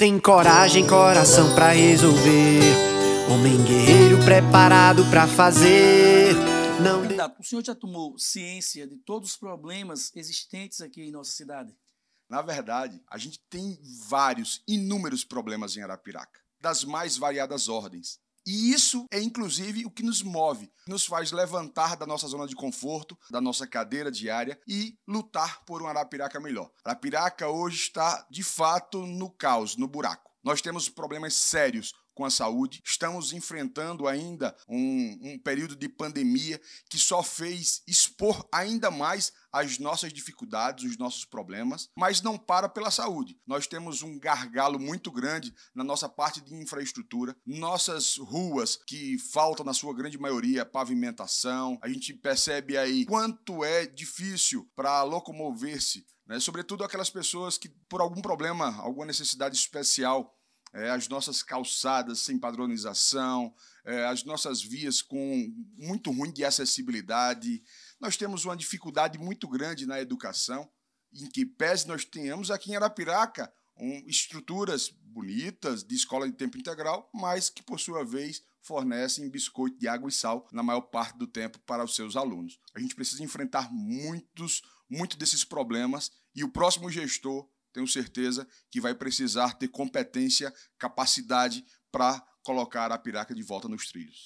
Tem coragem, coração pra resolver. Homem guerreiro preparado pra fazer. Não o senhor já tomou ciência de todos os problemas existentes aqui em nossa cidade? Na verdade, a gente tem vários, inúmeros problemas em Arapiraca, das mais variadas ordens. E isso é inclusive o que nos move, nos faz levantar da nossa zona de conforto, da nossa cadeira diária e lutar por um Arapiraca melhor. Arapiraca hoje está de fato no caos, no buraco. Nós temos problemas sérios com a saúde. Estamos enfrentando ainda um, um, período de pandemia que só fez expor ainda mais as nossas dificuldades, os nossos problemas, mas não para pela saúde. Nós temos um gargalo muito grande na nossa parte de infraestrutura, nossas ruas que faltam na sua grande maioria pavimentação. A gente percebe aí quanto é difícil para locomover-se, né? sobretudo aquelas pessoas que por algum problema, alguma necessidade especial é, as nossas calçadas sem padronização, é, as nossas vias com muito ruim de acessibilidade. Nós temos uma dificuldade muito grande na educação, em que pese nós tenhamos aqui em Arapiraca um, estruturas bonitas de escola de tempo integral, mas que, por sua vez, fornecem biscoito de água e sal na maior parte do tempo para os seus alunos. A gente precisa enfrentar muitos, muitos desses problemas e o próximo gestor tenho certeza que vai precisar ter competência, capacidade para colocar a piraca de volta nos trilhos.